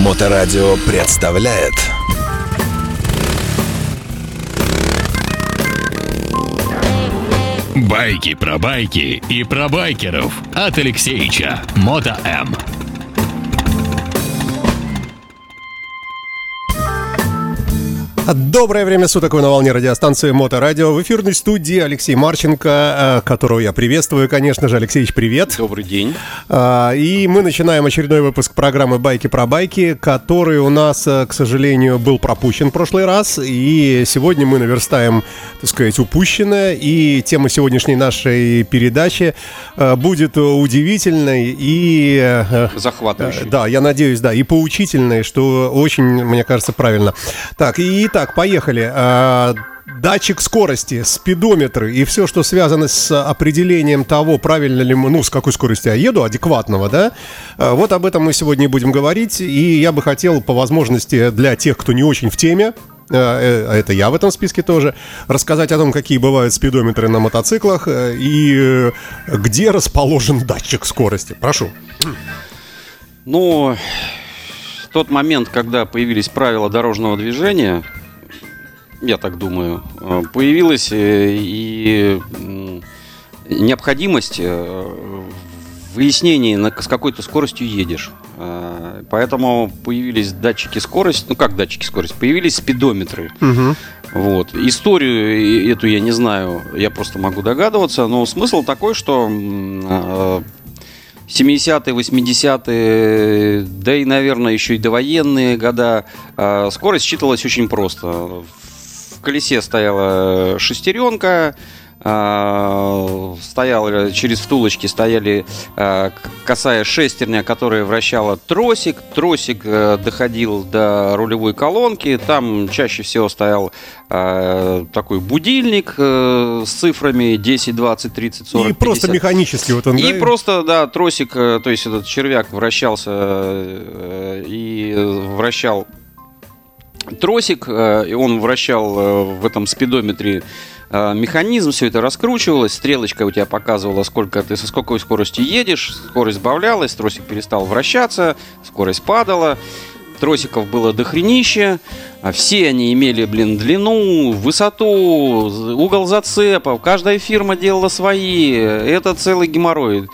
Моторадио представляет Байки про байки и про байкеров от Алексеича Мото М. Доброе время суток, вы на волне радиостанции Моторадио. В эфирной студии Алексей Марченко, э, которого я приветствую, конечно же. Алексеевич, привет. Добрый день. А, И мы начинаем очередной выпуск программы «Байки про байки», который у нас, э, к сожалению, был пропущен в прошлый раз. И сегодня мы наверстаем, так сказать, упущенное. И тема сегодняшней нашей передачи э, будет удивительной и... Захватывающий. да, я надеюсь, да, и поучительной, что очень, мне кажется, правильно. Так, и итак, поехали. А, Датчик скорости, спидометры и все, что связано с определением того, правильно ли, ну, с какой скоростью я еду, адекватного, да, А, вот об этом мы сегодня будем говорить, и я бы хотел по возможности для тех, кто не очень в теме, э, а это я в этом списке тоже, рассказать о том, какие бывают спидометры на мотоциклах э, и э, где расположен датчик скорости. Прошу. Ну, тот момент, когда появились правила дорожного движения, я так думаю, э, появилась э, и необходимость э, в выяснении, на- с какой ты скоростью едешь. Поэтому появились датчики скорости, ну как датчики скорости, появились спидометры. Вот. Историю эту я не знаю, я просто могу догадываться, но смысл такой, что м, э, 70-е, 80-е, да и, наверное, еще и довоенные года, скорость считывалась очень просто. В колесе стояла шестеренка, э, стояла через втулочки стояли к- косая шестерня, которая вращала тросик. Тросик э, доходил до рулевой колонки. Там чаще всего стоял э, такой будильник э, с цифрами 10, 20, 30, 40, и просто 50. механически вот он, И да, просто, да, тросик, э, то есть этот червяк вращался и вращал тросик, э, и он вращал э, в этом спидометре э, механизм, все это раскручивалось, стрелочка у тебя показывала, сколько ты со сколько скоростью едешь, скорость сбавлялась, тросик перестал вращаться, скорость падала, тросиков было дохренище, а все они имели, блин, длину, высоту, угол зацепов, каждая фирма делала свои, это целый геморрой.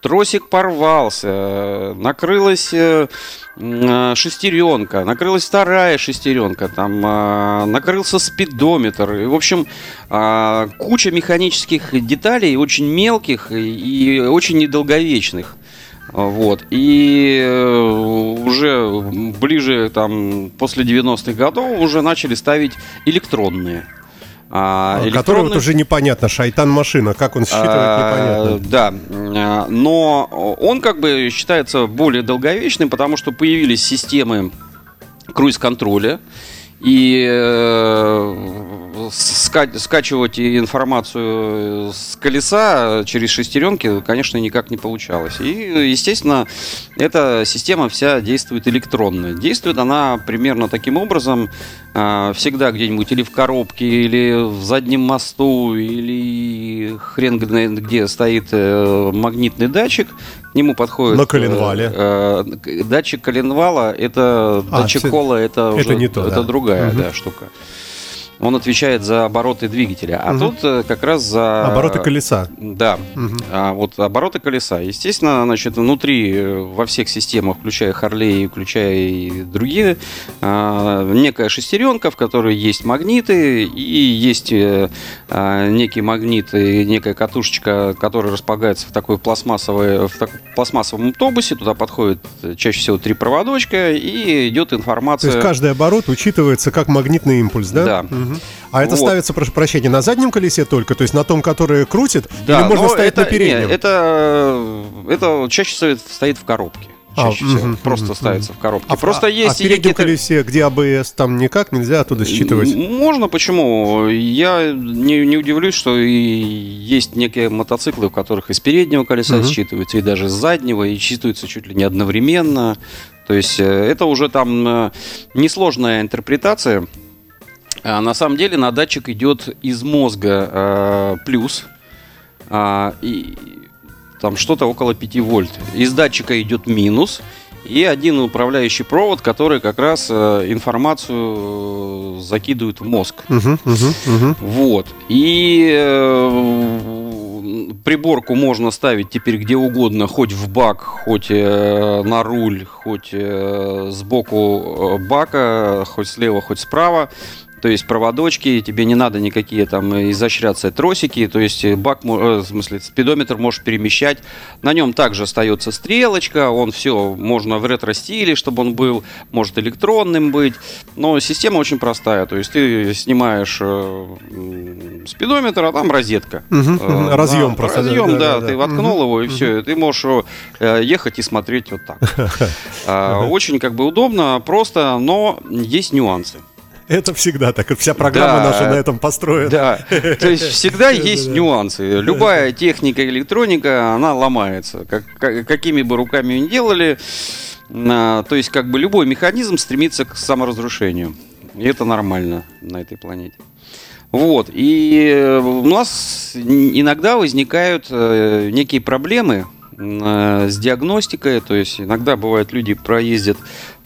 Тросик порвался, накрылась э, э, шестеренка, накрылась вторая шестеренка, там э, накрылся спидометр. В общем, куча механических деталей, очень мелких и очень недолговечных. Вот. И уже ближе, там, после 90-х годов уже начали ставить электронные. А, который вот уже непонятно, шайтан-машина, как он считывает, а, непонятно. Да, а, но он как бы считается более долговечным, потому что появились системы круиз-контроля. И э, ска- скачивать информацию с колеса через шестеренки, конечно, никак не получалось. И, естественно, эта система вся действует электронно. Действует она примерно таким образом. а, Всегда где-нибудь или в коробке, или в заднем мосту, или хрен знает где стоит э, магнитный датчик. К нему подходит... На коленвале. э, э, Датчик коленвала, это А, датчик кола, это, это уже, не то, это да. другая Мгм. да, штука. Он отвечает за обороты двигателя, а Мгм. тут э, как раз за... Обороты колеса. Да, Мгм. а вот обороты колеса. Естественно, значит, внутри э, во всех системах, включая Харлей, включая и другие, а, некая шестеренка, в которой есть магниты и есть э, а, некий магнит и некая катушечка, которая располагается в такой пластмассовой, в так- пластмассовом тубусе. Туда подходит чаще всего три проводочка и идет То информация. есть каждый оборот учитывается как магнитный импульс, да? Да. Мгм. А это Вот. ставится, прошу прощения, на заднем колесе только, то есть на том, которое крутит, Да, или можно но ставить это, на переднем? не, это, это чаще стоит в коробке. А, Чаще всего. мгм, просто мгм, ставится в коробке. А, Просто а- есть а в переднем колесе, где АБС, там никак нельзя оттуда считывать? Можно, почему? Я не, не удивлюсь, что и есть некие мотоциклы, в которых из переднего колеса Мгм. считываются, и даже с заднего, и считываются чуть ли не одновременно. То есть э, это уже там э, несложная интерпретация. А на самом деле на датчик идет из мозга э, плюс, а, и там что-то около 5 вольт. Из датчика идет минус, и один управляющий провод, который как раз э, информацию э, закидывает в мозг. Мгм, мгм, мгм. Вот. И э, приборку можно ставить теперь где угодно, хоть в бак, хоть э, на руль, хоть э, сбоку э, бака, хоть слева, хоть справа. То есть проводочки, тебе не надо никакие там изощряться тросики, то есть э, бак, э, в смысле спидометр можешь перемещать. На нем также остается стрелочка, он все, можно в ретро-стиле, чтобы он был, может электронным быть, но система очень простая, то есть ты снимаешь э, спидометр, а там розетка. Мгм. Разъем просто, Разъем, да, да, да, ты воткнул его и все, ты можешь ехать и смотреть вот так. А, Очень как бы удобно, просто, но есть нюансы. Это всегда так. Вся программа Да. наша на этом построена. Да, то есть всегда есть нюансы. Любая техника, электроника, она ломается. Как, как- какими бы руками ни делали, а, то есть как бы любой механизм стремится к саморазрушению. И это нормально на этой планете. Вот, и э, у нас иногда возникают э, некие проблемы э, с диагностикой, то есть иногда бывает люди проездят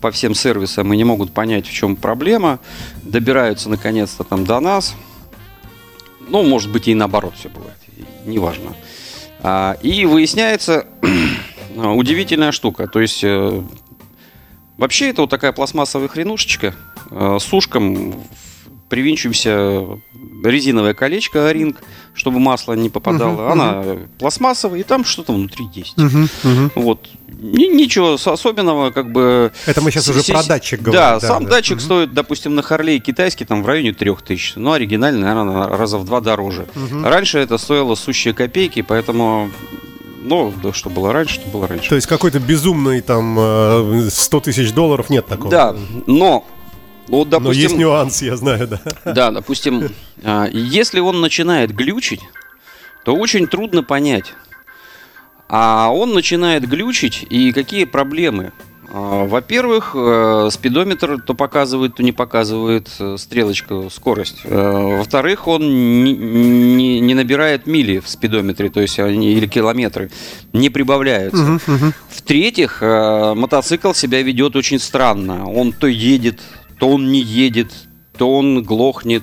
по всем сервисам и не могут понять, в чем проблема, добираются наконец-то там до нас, ну, может быть, и наоборот все бывает, неважно. А, и выясняется удивительная штука. То есть, э, вообще это вот такая пластмассовая хренушечка э, с ушком, привинчиваемся резиновое колечко ринг, чтобы масло не попадало. Мгм, Она пластмассовая, и там что-то внутри есть. Мгм, мгм. Вот. Ни- ничего с- особенного, как бы... Это мы сейчас уже С- про с- датчик Да, говорим. сам датчик стоит, допустим, на Харлей китайский там в районе 3000. Ну, оригинальный, наверное, раза в два дороже. Раньше это стоило сущие копейки, поэтому... Ну, да, что было раньше, что было раньше. То есть какой-то безумный там э, 100 тысяч долларов нет такого. Да, но... Вот, Но есть допустим, нюанс, я знаю, да. да, допустим, а, если он начинает глючить, то очень трудно понять. А он начинает глючить, и какие проблемы? А, Во-первых, э, спидометр то показывает, то не показывает э, стрелочку, скорость. Э, Во-вторых, он не, не- не набирает мили в спидометре, то есть они, или километры, не прибавляются. В-третьих, э, мотоцикл себя ведет очень странно. Он то едет, то он не едет, то он глохнет,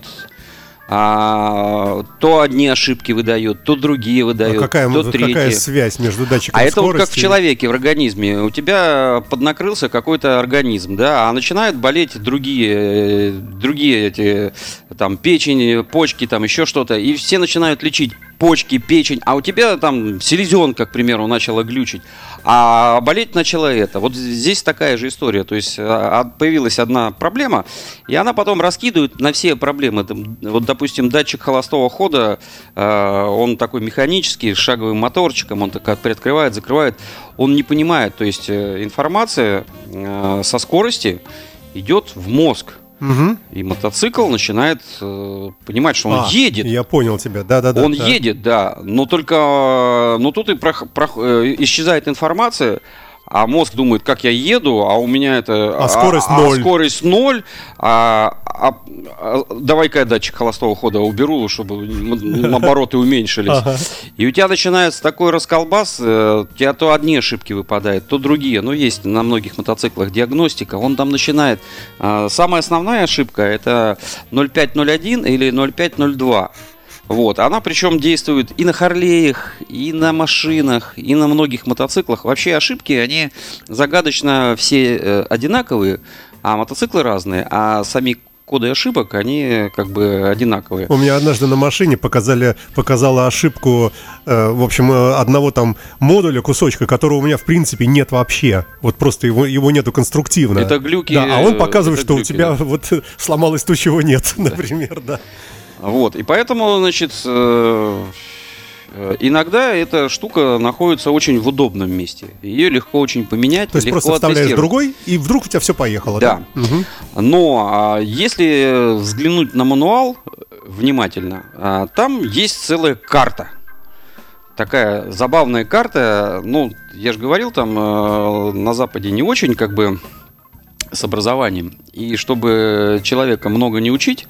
а, то одни ошибки выдает, то другие А выдает, какая, то какая третьи. связь между датчиком А это вот как в человеке, в организме. У тебя поднакрылся какой-то организм, да, а начинают болеть другие, э, другие эти, там, печень, почки, там, еще что-то, и все начинают лечить почки, печень, а у тебя там селезенка, к примеру, начала глючить, а болеть начала это. Вот здесь такая же история, то есть а, а, появилась одна проблема, и она потом раскидывает на все проблемы. Вот, допустим, датчик холостого хода, э, он такой механический, с шаговым моторчиком, он так от- приоткрывает, закрывает, он не понимает, то есть э, информация э, со скорости идет в мозг. Мгм. И мотоцикл начинает э, понимать, что он А, едет. Я понял тебя, да-да-да. Он да. едет, да, но только, э, но тут и прох- прох- э, исчезает информация, а мозг думает, как я еду, а у меня это... А скорость ноль. скорость ноль, а, а- а давай-ка я датчик холостого хода уберу, чтобы обороты уменьшились. Ага. И у тебя начинается такой расколбас, э, у тебя то одни ошибки выпадают, то другие. Ну, есть на многих мотоциклах диагностика, он там начинает. а, Самая основная ошибка это 0501 или 0502. Вот, она причем действует и на Харлеях, и на машинах, и на многих мотоциклах. Вообще ошибки, они загадочно все э, одинаковые, а мотоциклы разные, а сами коды ошибок, они как бы одинаковые. У меня однажды на машине показали, показала ошибку, э, в общем, э, одного там модуля, кусочка, которого у меня в принципе нет вообще. Вот просто его, его нету конструктивно. Это глюки, Да, а он показывает, что у глюки, тебя да. вот сломалось то, чего нет, например, да. Вот, и поэтому, значит, э, э, иногда эта штука находится очень в удобном месте. Ее легко очень поменять, То есть легко просто вставляешь другой, и вдруг у тебя все поехало. Да. Мгм. Но а, если взглянуть на мануал э, внимательно, а, там есть целая карта. Такая забавная карта. Ну, я же говорил, там э, на Западе не очень как бы с образованием. И чтобы человека много не учить,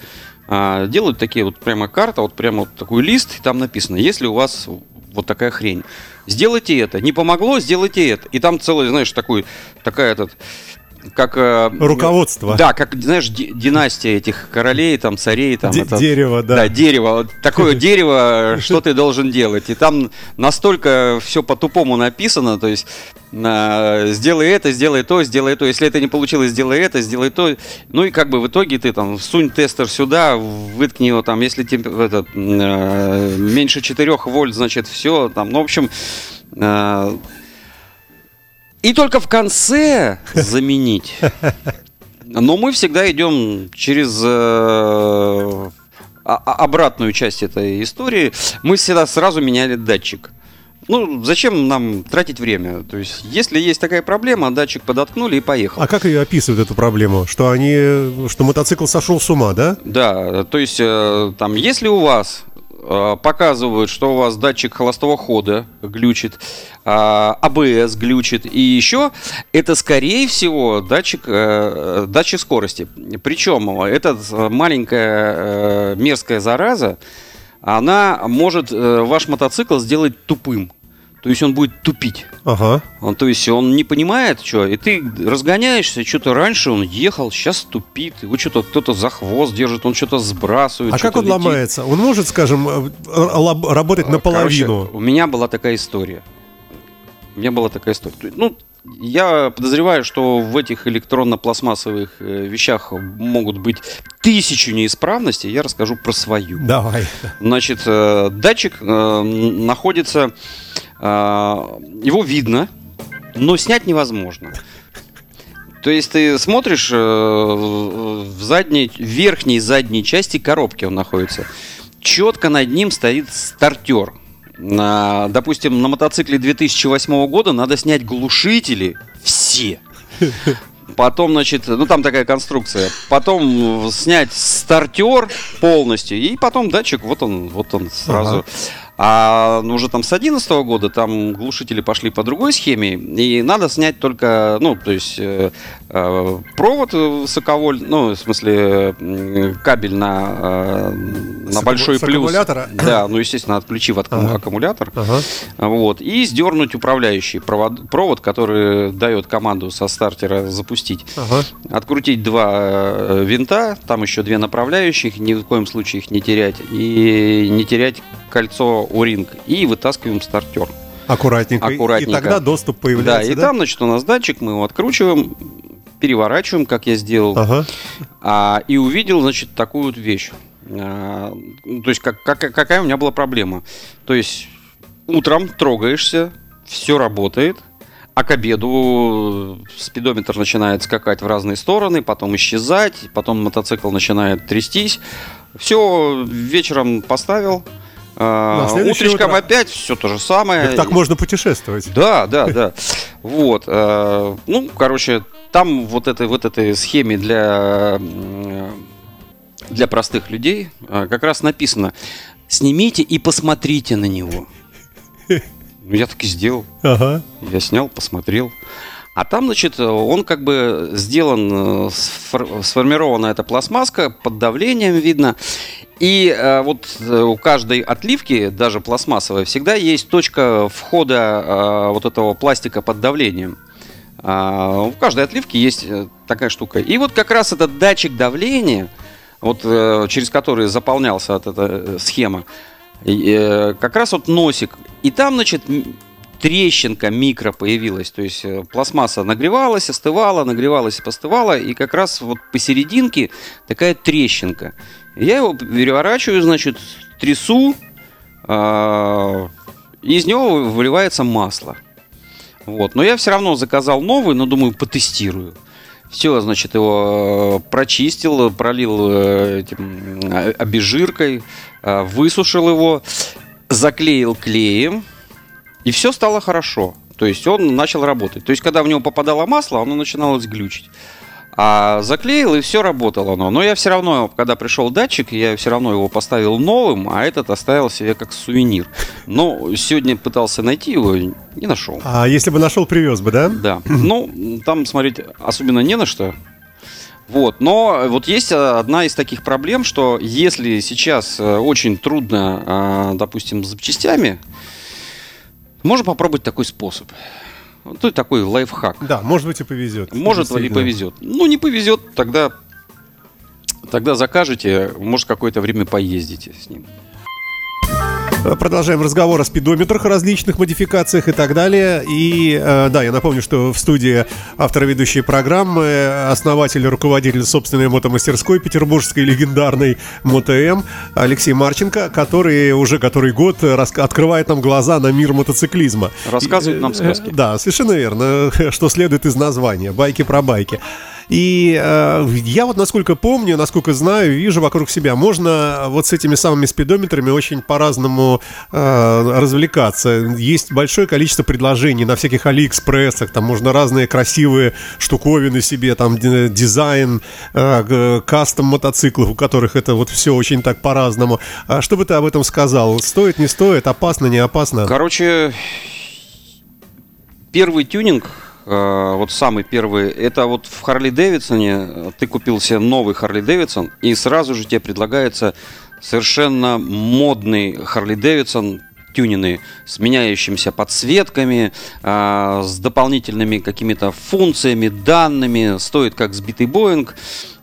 а, делают такие вот прямо карта, вот прямо вот такой лист, и там написано, если у вас вот такая хрень. Сделайте это. Не помогло, сделайте это. И там целый, знаешь, такой, такая этот как... э, Руководство. Да, как, знаешь, ди- династия этих королей, там, царей, там... Де- это- дерево, да. Да, дерево. Такое дерево, что ты должен делать. И там настолько все по-тупому написано, то есть а, сделай это, сделай то, сделай то. Если это не получилось, сделай это, сделай то. Ну и как бы в итоге ты там сунь тестер сюда, выткни его там, если этот, м, э, меньше 4 вольт, значит все. Там, ну, в общем, э, и только в конце заменить. Но мы всегда идем через э, а- а- обратную часть этой истории. Мы всегда сразу меняли датчик. Ну, зачем нам тратить время? То есть, если есть такая проблема, датчик подоткнули и поехал. А как ее описывают эту проблему? Что они, что мотоцикл сошел с ума, да? Да, то есть, э, там, если у вас показывают, что у вас датчик холостого хода глючит, а, АБС глючит и еще, это скорее всего датчик, э, датчик скорости. Причем эта маленькая э, мерзкая зараза, она может э, ваш мотоцикл сделать тупым. То есть он будет тупить. Ага. Он, то есть он не понимает, что, и ты разгоняешься, что-то раньше он ехал, сейчас тупит, его что-то кто-то за хвост держит, он что-то сбрасывает. А как что-то он летит. ломается? Он может, скажем, э, лаб- работать наполовину? Короче, у меня была такая история. У меня была такая история. Ну, я подозреваю, что в этих электронно-пластмассовых э, вещах могут быть тысячи неисправностей. Я расскажу про свою. Давай. Значит, э, датчик э, находится, э, его видно, но снять невозможно. То есть ты смотришь э, в задней, верхней задней части коробки он находится. Четко над ним стоит стартер. На, допустим, на мотоцикле 2008 года надо снять глушители все. Потом, значит, ну там такая конструкция. Потом снять стартер полностью. И потом датчик, вот он, вот он сразу. А ну, уже там с 2011 года там глушители пошли по другой схеме. И надо снять только, ну, то есть э, э, провод высоковольт, ну, в смысле э, кабель на, э, на С большой с плюс. аккумулятора? Да, ну, естественно, отключив от Ага. аккумулятор. Ага. Вот, и сдернуть управляющий провод, провод, который дает команду со стартера запустить. Ага. Открутить два э, винта, там еще две направляющих, ни в коем случае их не терять. И не терять кольцо O-ring. И вытаскиваем стартер. Аккуратненько. Аккуратненько. И тогда доступ Да, появляется, и да? там, значит, у нас датчик, мы его откручиваем, переворачиваем, как я сделал. Ага. А, и увидел, значит, такую вот вещь. А, ну, то есть, как, как- какая у меня была проблема. То есть, утром трогаешься, все работает, а к обеду спидометр начинает скакать в разные стороны, потом исчезать, потом мотоцикл начинает трястись. Все, вечером поставил, а, следующее утречком утро- опять все то же самое. Так, так можно путешествовать. Да, да, да. Вот. э, Ну, короче, там вот этой вот этой схеме для для простых людей э, как раз написано: снимите и посмотрите на него. Ну, я так и сделал. Ага. Я снял, посмотрел. А там, значит, он как бы сделан, э, сфор- сформирована эта пластмасска, под давлением видно. И э, вот э, у каждой отливки, даже пластмассовой, всегда есть точка входа э, вот этого пластика под давлением. А, в каждой отливке есть э, такая штука. И вот как раз этот датчик давления, вот э, через который заполнялся вот эта э, схема, э, как раз вот носик. И там, значит, трещинка микро появилась. То есть э, пластмасса нагревалась, остывала, нагревалась постывала. И как раз вот посерединке такая трещинка. Я его переворачиваю, значит, трясу, а, из него выливается масло. Вот. Но я все равно заказал новый, но думаю, потестирую. Все, значит, его э, прочистил, пролил э, этим э, обезжиркой, высушил его, заклеил клеем, и все стало хорошо. То есть он начал работать. То есть, когда в него попадало масло, оно начиналось глючить. А заклеил, и все работало оно. Но я все равно, когда пришел датчик, я все равно его поставил новым, а этот оставил себе как сувенир. Но сегодня пытался найти его, не нашел. А если бы нашел, привез бы, да? Да. Ну, там смотреть особенно не на что. Вот. Но вот есть э, одна из таких проблем, что если сейчас э, очень трудно, э, допустим, с запчастями, Можно попробовать такой способ. Это такой лайфхак. Да, может быть и повезет. Может ли повезет. Ну, не повезет, тогда, тогда закажете, может, какое-то время поездите с ним. Продолжаем разговор о спидометрах, различных модификациях и так далее. И э, да, я напомню, что в студии автор ведущей программы, основатель и руководитель собственной мотомастерской петербургской легендарной МоtoМ Алексей Марченко, который уже который год открывает нам глаза на мир мотоциклизма. Рассказывает И, нам э, сказки. Да, совершенно верно, что следует из названия. Байки про байки. И э, я вот насколько помню, насколько знаю, вижу вокруг себя, можно вот с этими самыми спидометрами очень по-разному э, развлекаться. Есть большое количество предложений на всяких Алиэкспрессах, там можно разные красивые штуковины себе, там дизайн, э, кастом мотоциклов, у которых это вот все очень так по-разному. А что бы ты об этом сказал? Стоит, не стоит, опасно, не опасно? Короче, первый тюнинг, э, вот самый первый, это вот в Харли Дэвидсоне ты купил себе новый Харли Дэвидсон, и сразу же тебе предлагается совершенно модный Харли Дэвидсон тюнины с меняющимися подсветками, а, с дополнительными какими-то функциями, данными, стоит как сбитый Боинг,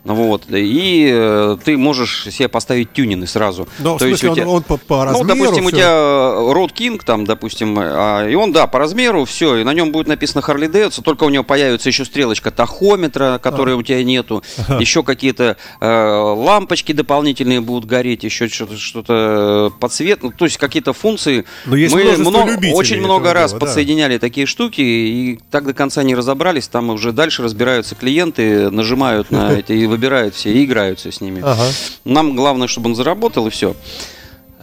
вот, и э, ты можешь себе поставить тюнины сразу. Но, в То есть смысле, у он, тебя- он по, по ну, размеру допустим, у всё? тебя Road King, там, допустим, а, и он, да, по размеру, все, и на нем будет написано Harley Davidson, только у него появится еще стрелочка тахометра, которой у тебя нету, еще какие-то э, лампочки дополнительные будут гореть, еще что-то, что-то подсвет, ну, то есть какие-то функции. Но есть Мы много- очень много раз дела, да. подсоединяли такие штуки, и так до конца не разобрались, там уже дальше разбираются клиенты, нажимают на эти выбирают все, и играются с ними. Ага. Нам главное, чтобы он заработал и все.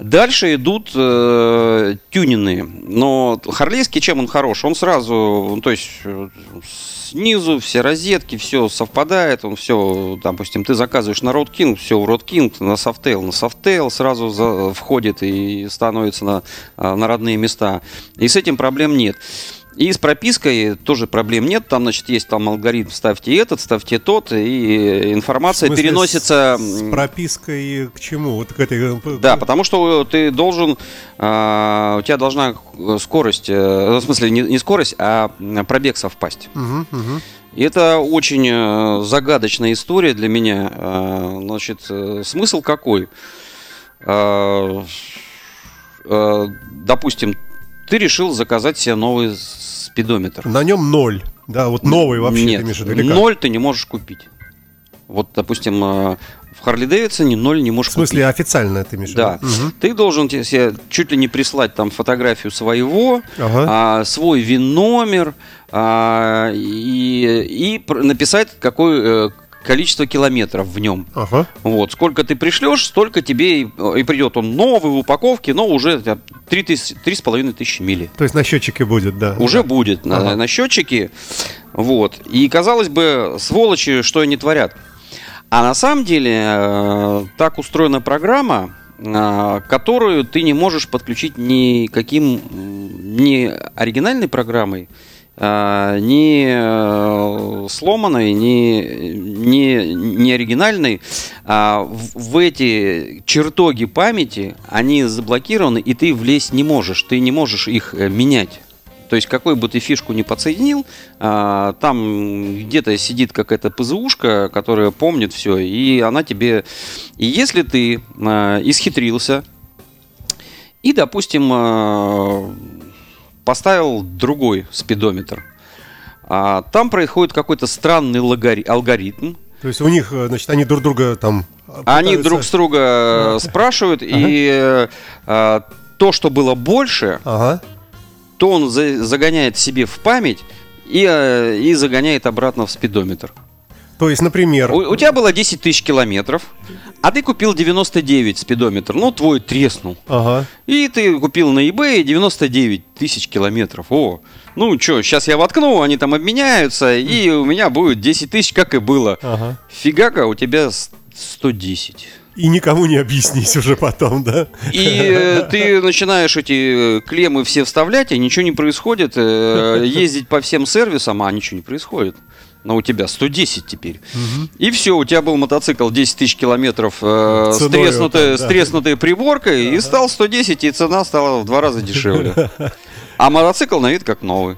Дальше идут э, тюнины. Но харлейский чем он хорош? Он сразу, ну, то есть э, снизу все розетки, все совпадает, он все, допустим, ты заказываешь на Road King, все у Road King, на Softail, на Softail сразу за- входит и становится на, а, на родные места. И с этим проблем нет. И с пропиской тоже проблем нет. Там, значит, есть там алгоритм, ставьте этот, ставьте тот, и информация смысле, переносится... С, пропиской к чему? Вот к этой... э, Да, потому что ты должен, а, у тебя должна скорость, э, в смысле не, не скорость, а пробег совпасть. Мгм, мгм. И это очень э, загадочная история для меня. А, Значит, смысл какой? А, Допустим, ты решил заказать себе новый спидометр. На нем ноль. Да, вот новый вообще Нет, ты имеешь в виду, ноль ты не можешь купить. Вот, допустим, э, в Харли Дэвидсоне ноль не можешь В смысле, купить. официально ты имеешь Да. Мгм. Ты должен себе чуть ли не прислать там фотографию своего, Ага. а, свой ВИН-номер а, и, и написать какое э, количество километров в нем. Ага. Вот, сколько ты пришлешь, столько тебе и, и придет он новый в упаковке, но уже три тысячи- три с половиной тысячи мили. То есть на счетчике будет, да. Уже Да. будет на, Ага. на счетчике. Вот. И казалось бы, сволочи, что они творят. А на самом деле э, так устроена программа, э, которую ты не можешь подключить никаким, м, ни оригинальной программой, э, ни э, сломанной, ни, ни, ни оригинальной. А в, эти чертоги памяти они заблокированы, и ты влезть не можешь. Ты не можешь их э, менять. То есть какой бы ты фишку не подсоединил, а, там где-то сидит какая-то ПЗУшка, которая помнит все, и она тебе... И если ты а, исхитрился и, допустим, а, поставил другой спидометр, а, там происходит какой-то странный логори- алгоритм, То есть у них, э, значит, они друг друга там... э, они пытаются- друг с друга э, спрашивают, и а, то, что было больше, Ага. то он за- загоняет себе в память и, и загоняет обратно в спидометр. То есть, например... У, у тебя было 10 тысяч километров, а ты купил 99 спидометр, ну твой треснул. Ага. И ты купил на eBay 99 тысяч километров. О, ну что, сейчас я воткну, они там обменяются, и у меня будет 10 тысяч, как и было. Ага. Фигака, у тебя с- 110. И никому не объяснить уже потом, да? И э, ты начинаешь эти э, клеммы все вставлять, и ничего не происходит. э, ездить по всем сервисам, а ничего не происходит. Но у тебя 110 теперь. И все, у тебя был мотоцикл 10 тысяч километров э, с, треснутой, да. треснутой приборкой, и стал 110, и цена стала в два раза дешевле. А мотоцикл на вид как новый.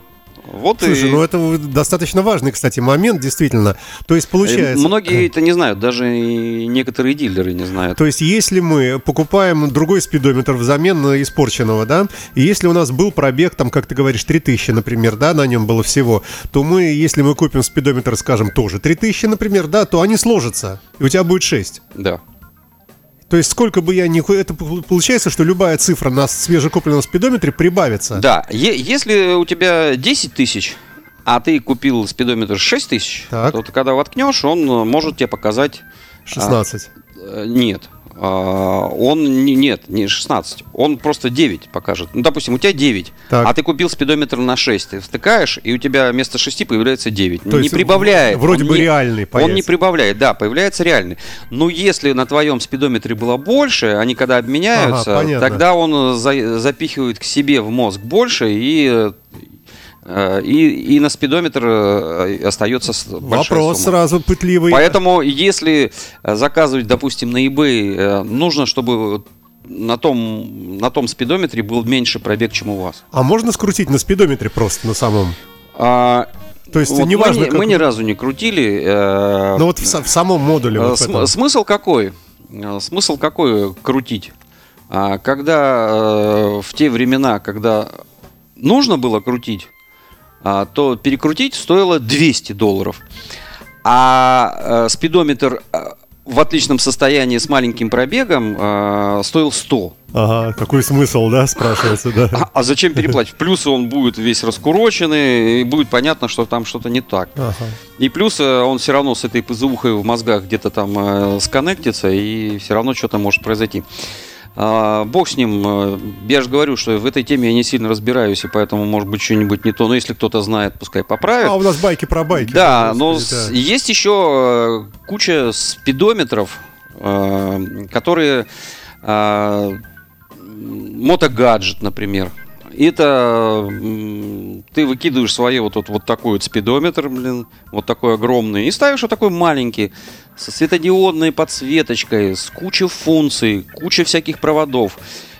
Вот Слушай, и... ну это достаточно важный, кстати, момент, действительно. То есть Э, получается... Многие это не знают, даже и некоторые дилеры не знают. То есть, если мы покупаем другой спидометр взамен на испорченного, да, и если у нас был пробег, там, как ты говоришь, 3000, например, да, на нем было всего, то мы, если мы купим спидометр, скажем, тоже 3000, например, да, то они сложатся, и у тебя будет 6. Да. То есть, сколько бы я ни... Это пол- получается, что любая цифра на свежекупленном спидометре прибавится. Да, е- если у тебя 10 тысяч, а ты купил спидометр 6 тысяч, то ты когда воткнешь, он может тебе показать... 16. э, Нет. А, Он не, нет, не 16. Он просто 9 покажет. Ну, допустим, у тебя 9, Так. а ты купил спидометр на 6. Ты втыкаешь, и у тебя вместо 6 появляется 9. То не прибавляет. вроде Он бы не- реальный Он появится. не прибавляет, да, появляется реальный. Но если на твоем спидометре было больше, они когда обменяются, Ага, понятно. тогда он за- запихивает к себе в мозг больше и и, и на спидометр э, остается с- большая Вопрос сумма. сразу пытливый. Поэтому, если э, заказывать, допустим, на eBay, э, нужно, чтобы на том, на том спидометре был меньше пробег, чем у вас. А можно скрутить на спидометре просто, на самом? А, То есть, вот неважно, мы, ни- как- мы ни разу не крутили. э, Ну вот в, в самом модуле. э, вот см- этом. смысл какой? Э, Смысл какой крутить? А, Когда э, в те времена, когда нужно было крутить, то перекрутить стоило 200 долларов. А э, спидометр э, в отличном состоянии с маленьким пробегом э, стоил 100. Ага, какой смысл, да, спрашивается, да. А, а зачем переплатить? Плюс он будет весь раскуроченный, и будет понятно, что там что-то не так. Ага. И плюс он все равно с этой ПЗУхой в мозгах где-то там э, сконнектится, и все равно что-то может произойти. А, бог с ним. э, Я же говорю, что в этой теме я не сильно разбираюсь, и поэтому может быть что-нибудь не то. Но если кто-то знает, пускай поправит. А у нас байки про байки. Да, но Господи, с- да. есть еще э, куча спидометров, э, которые э, мотогаджет, например. Это ты выкидываешь свое вот, вот, вот такой вот спидометр, блин, вот такой огромный, и ставишь вот такой маленький, со светодиодной подсветочкой, с кучей функций, куча всяких проводов.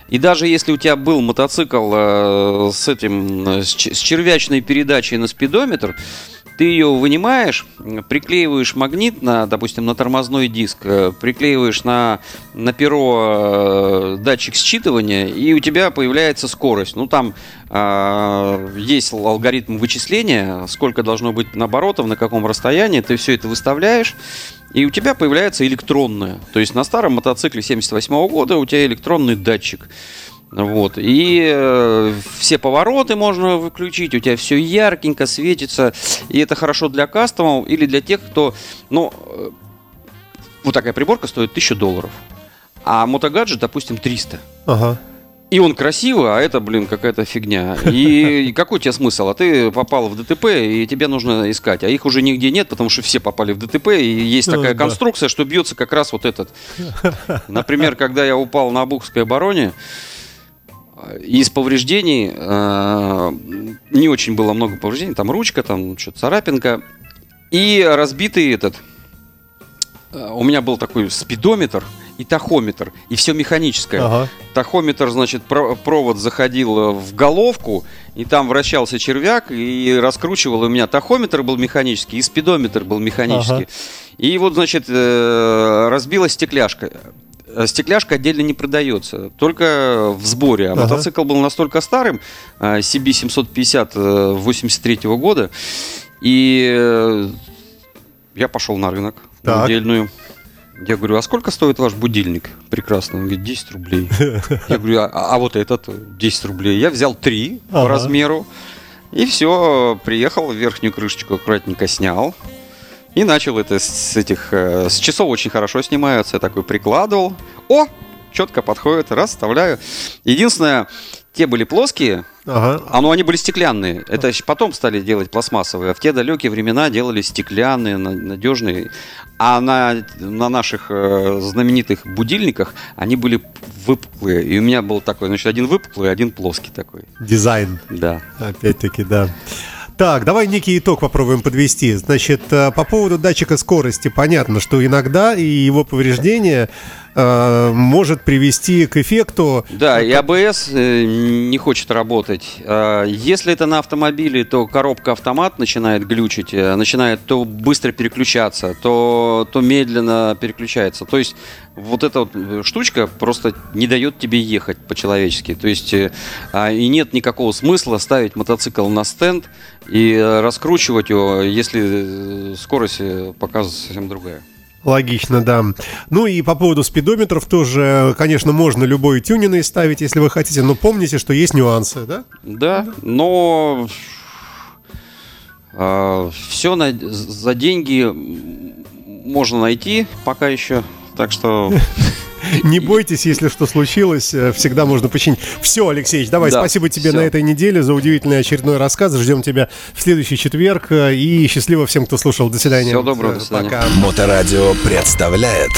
И даже если у тебя был мотоцикл э, с этим, э, с, с червячной передачей на спидометр, ты ее вынимаешь, приклеиваешь магнит на, допустим, на тормозной диск, э, приклеиваешь на, на перо э, датчик считывания, и у тебя появляется скорость. Ну, там э, есть ал- алгоритм вычисления, сколько должно быть оборотов, на каком расстоянии, ты все это выставляешь, и у тебя появляется электронное. То есть на старом мотоцикле 78 года у тебя электронный датчик. Вот. И э, все повороты можно выключить, у тебя все яркенько светится. И это хорошо для кастомов или для тех, кто... Ну, э, вот такая приборка стоит 1000 долларов. А мотогаджет, допустим, 300. Ага. И он красивый, а это, блин, какая-то фигня. И, и какой у тебя смысл? А ты попал в ДТП, и тебе нужно искать. А их уже нигде нет, потому что все попали в ДТП, и есть Ну, такая да. конструкция, что бьется как раз вот этот. Например, когда я упал на Бухской обороне, из повреждений, э, не очень было много повреждений, там ручка, там что-то царапинка, и разбитый этот, э, у меня был такой спидометр и тахометр, и все механическое. Ага. Тахометр, значит, про- провод заходил э, в головку, и там вращался червяк, и раскручивал. У меня тахометр был механический, и спидометр был механический. Ага. И вот, значит, э, разбилась стекляшка. Э, Стекляшка отдельно не продается, только в сборе. А Ага. мотоцикл был настолько старым, э, CB750 э, 83 года, и э, я пошел на рынок, на Так. удельную. Я говорю, а сколько стоит ваш будильник? Прекрасно. Он говорит, 10 рублей. Я говорю, а, а вот этот 10 рублей. Я взял три по Ага. размеру. И все, приехал, верхнюю крышечку аккуратненько снял. И начал это с этих... э, С часов очень хорошо снимаются. Я такой прикладывал. О, четко подходит, раз, вставляю. Единственное, те были плоские, Ага. а ну они были стеклянные. Это потом стали делать пластмассовые. А в те далекие времена делали стеклянные, на- надежные. А на, на наших э, знаменитых будильниках они были выпуклые. И у меня был такой, значит, один выпуклый, один плоский такой. Дизайн. Да. Опять-таки, да. Так, давай некий итог попробуем подвести. Значит, э, по поводу датчика скорости понятно, что иногда и его повреждение э, может привести к эффекту. Да, и АБС э, не хочет работать. Э, Если это на автомобиле, то коробка автомат начинает глючить, э, начинает то быстро переключаться, то, то медленно переключается. То есть вот эта вот штучка просто не дает тебе ехать по-человечески. То есть а, и нет никакого смысла ставить мотоцикл на стенд и раскручивать его, если скорость показывает совсем другая. Логично, да. Ну и по поводу спидометров тоже, конечно, можно любой тюниной ставить, если вы хотите, но помните, что есть нюансы, да? Да, но все за деньги можно найти пока еще. Так что Не бойтесь, если что случилось, э, всегда можно починить. Все, Алексеевич, давай, Да, спасибо тебе всё. на этой неделе за удивительный очередной рассказ. Ждем тебя в следующий четверг. э, И счастливо всем, кто слушал. До свидания. Всего доброго, Э, до свидания. Пока. Моторадио представляет